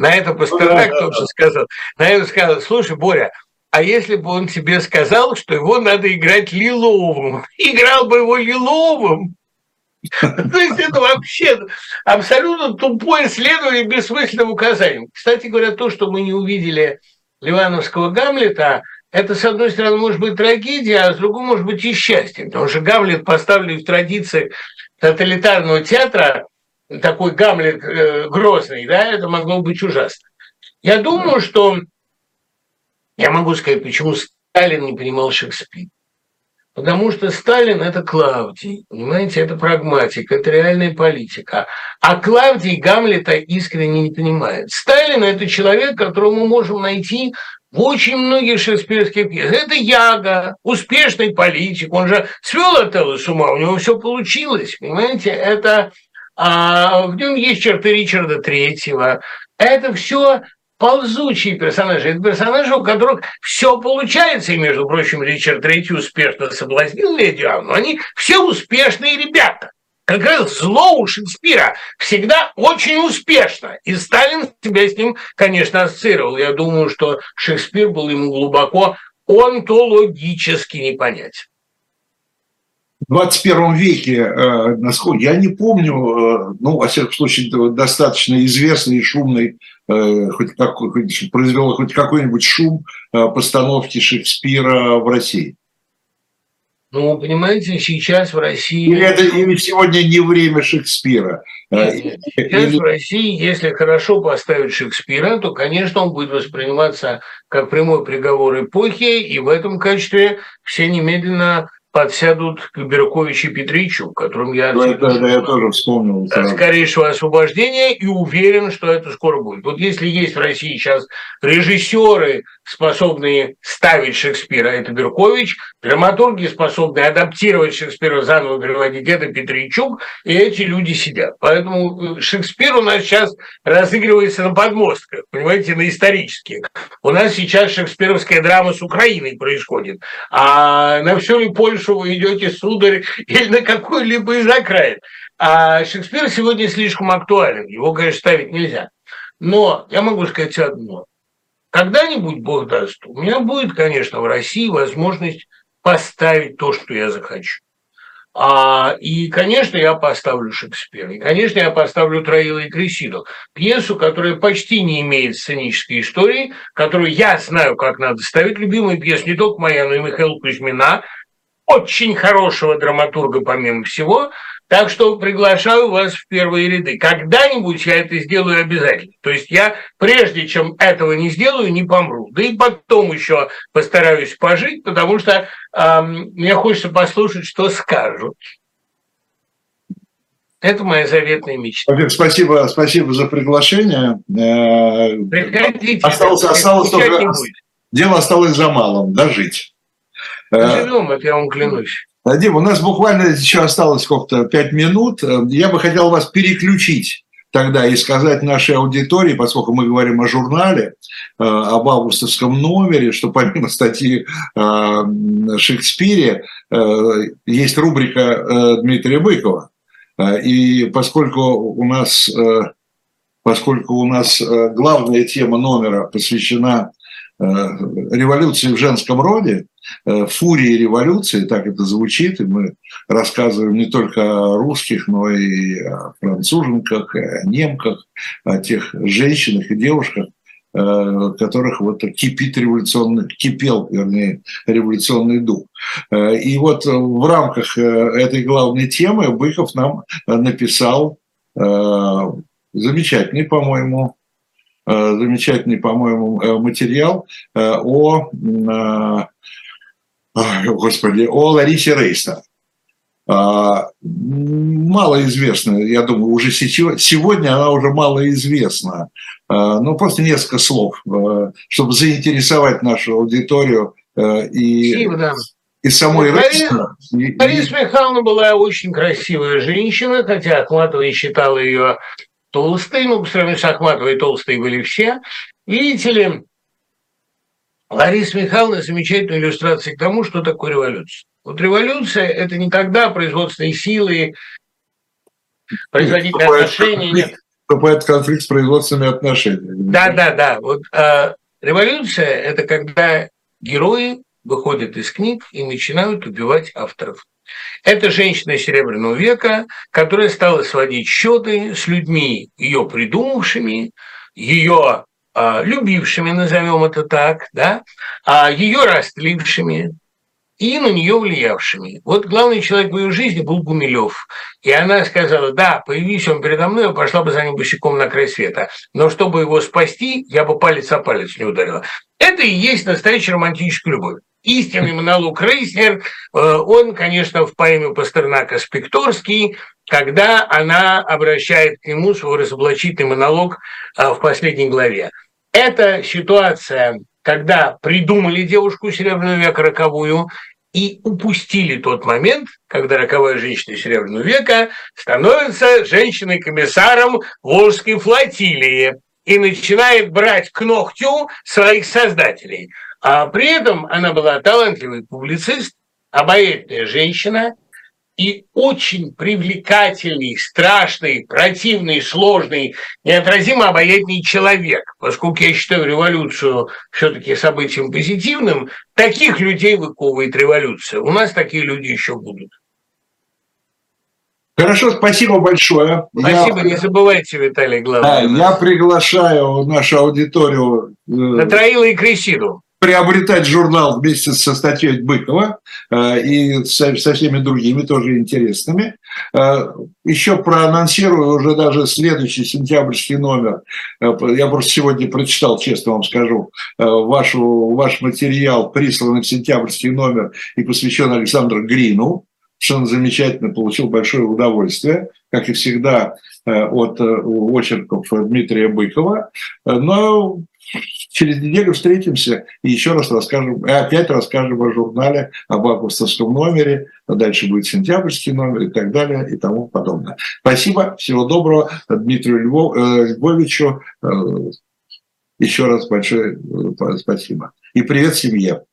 На это Пастернак тоже сказал. На это сказал, слушай, Боря, а если бы он тебе сказал, что его надо играть лиловым, играл бы его лиловым, то есть это вообще абсолютно тупое следование бессмысленным указаниям. Кстати говоря, то, что мы не увидели Ливановского Гамлета, это, с одной стороны, может быть трагедия, а с другой, может быть, и счастье. Потому что Гамлет, поставленный в традиции тоталитарного театра, такой Гамлет э, грозный, да, это могло быть ужасно. Я думаю, что я могу сказать, почему Сталин не понимал Шекспира. Потому что Сталин – это Клавдий, понимаете, это прагматик, это реальная политика. А Клавдий Гамлета искренне не понимает. Сталин – это человек, которого мы можем найти в очень многих шекспировских пьесах. Это Яга, успешный политик, он же свел Отелло с ума, у него все получилось, понимаете, это а в нем есть черты Ричарда Третьего. Это все ползучие персонажи. Это персонажи, у которых все получается. И, между прочим, Ричард Третий успешно соблазнил леди Анну. Они все успешные ребята. Как раз зло у Шекспира всегда очень успешно. И Сталин себя с ним, конечно, ассоциировал. Я думаю, что Шекспир был ему глубоко онтологически непонятен. 21 веке, э, насколько я не помню, э, ну, во всяком случае, достаточно известный и шумный, э, хоть, какой, хоть произвел хоть какой-нибудь шум постановки Шекспира в России. Ну, понимаете, сейчас в России... Или это или сегодня не время Шекспира? Нет, сейчас или... в России, если хорошо поставить Шекспира, то, конечно, он будет восприниматься как прямой приговор эпохи, и в этом качестве все немедленно подсядут к Беркович и Петричу, которым я... Да, да, да, я тоже вспомнил. Скорейшего освобождения и уверен, что это скоро будет. Вот если есть в России сейчас режиссеры, способные ставить Шекспира, это Беркович, драматурги, способные адаптировать Шекспира, заново переводить, это Петричук, и эти люди сидят. Поэтому э, Шекспир у нас сейчас разыгрывается на подмостках, понимаете, на исторических. У нас сейчас шекспировская драма с Украиной происходит, а на всю ли Польшу вы идете, сударь, или на какой-либо из окраин. А Шекспир сегодня слишком актуален, его, конечно, ставить нельзя. Но я могу сказать одно. Когда-нибудь, Бог даст, у меня будет, конечно, в России возможность поставить то, что я захочу. А, и, конечно, я поставлю Шекспира. И, конечно, я поставлю Троила и Кресиду. Пьесу, которая почти не имеет сценической истории, которую я знаю, как надо ставить. Любимая пьеса не только моя, но и Михаила Кузьмина, очень хорошего драматурга, помимо всего. Так что приглашаю вас в первые ряды. Когда-нибудь я это сделаю обязательно. То есть я, прежде чем этого не сделаю, не помру. Да и потом еще постараюсь пожить, потому что э, мне хочется послушать, что скажут. Это моя заветная мечта. Спасибо, спасибо за приглашение. Э, Приходите. Осталось, осталось только, дело осталось за малым – дожить. Живем, это я вам клянусь. Дим, у нас буквально еще осталось сколько-то пять минут. Я бы хотел вас переключить тогда и сказать нашей аудитории, поскольку мы говорим о журнале, э, об августовском номере, что помимо статьи э, Шекспире э, есть рубрика Дмитрия Быкова. И поскольку у нас, поскольку у нас главная тема номера посвящена революции в женском роде, Э, фурии революции, так это звучит, и мы рассказываем не только о русских, но и о француженках, о немках, о тех женщинах и девушках, э, которых вот кипит революционный, кипел, вернее, революционный дух. Э, и вот в рамках этой главной темы Быков нам написал замечательный, по-моему, замечательный, по-моему, материал о господи, о Ларисе Рейстер. А, мало известно, я думаю, уже сегодня она уже мало известна. А, ну, просто несколько слов, чтобы заинтересовать нашу аудиторию и, Спасибо, да. и самой Рейстер. Лариса Михайловна была очень красивая женщина, хотя Ахматова считала ее толстой, ну, по сравнению с Ахматовой толстые были все. Видите ли, Лариса Михайловна замечательная иллюстрация к тому, что такое революция. Вот революция – это не когда производственные силы, производительные отношения. Нет. Вступает конфликт с производственными отношениями. Да, да, да. Вот, э, революция – это когда герои выходят из книг и начинают убивать авторов. Это женщина Серебряного века, которая стала сводить счеты с людьми, ее придумавшими, ее а, любившими, назовем это так, да, а ее растлившими и на нее влиявшими. Вот главный человек в ее жизни был Гумилев. И она сказала, да, появись он передо мной, я пошла бы за ним босиком на край света. Но чтобы его спасти, я бы палец о палец не ударила. Это и есть настоящая романтическая любовь. Истинный монолог Рейснер, э, он, конечно, в поэме Пастернака «Спекторский», когда она обращает к нему свой разоблачительный монолог а, в последней главе. Это ситуация, когда придумали девушку Серебряного века роковую и упустили тот момент, когда роковая женщина Серебряного века становится женщиной-комиссаром Волжской флотилии и начинает брать к ногтю своих создателей. А при этом она была талантливый публицист, обаятельная женщина – и очень привлекательный, страшный, противный, сложный, неотразимо обаятельный человек. Поскольку я считаю революцию все-таки событием позитивным, таких людей выковывает революция. У нас такие люди еще будут. Хорошо, спасибо большое. Спасибо, я... не забывайте, Виталий, главное. Да, я приглашаю нашу аудиторию... Э, На Троила и Кресиду приобретать журнал вместе со статьей Быкова э, и со, всеми другими тоже интересными. Э, еще проанонсирую уже даже следующий сентябрьский номер. Э, я просто сегодня прочитал, честно вам скажу, вашу, ваш материал, присланный в сентябрьский номер и посвящен Александру Грину. Совершенно замечательно, получил большое удовольствие, как и всегда, от очерков Дмитрия Быкова. Но Через неделю встретимся и еще раз расскажем, и опять расскажем о журнале, об августовском номере, а дальше будет сентябрьский номер и так далее и тому подобное. Спасибо, всего доброго Дмитрию Львов, э, Львовичу. Э, еще раз большое э, спасибо. И привет семье.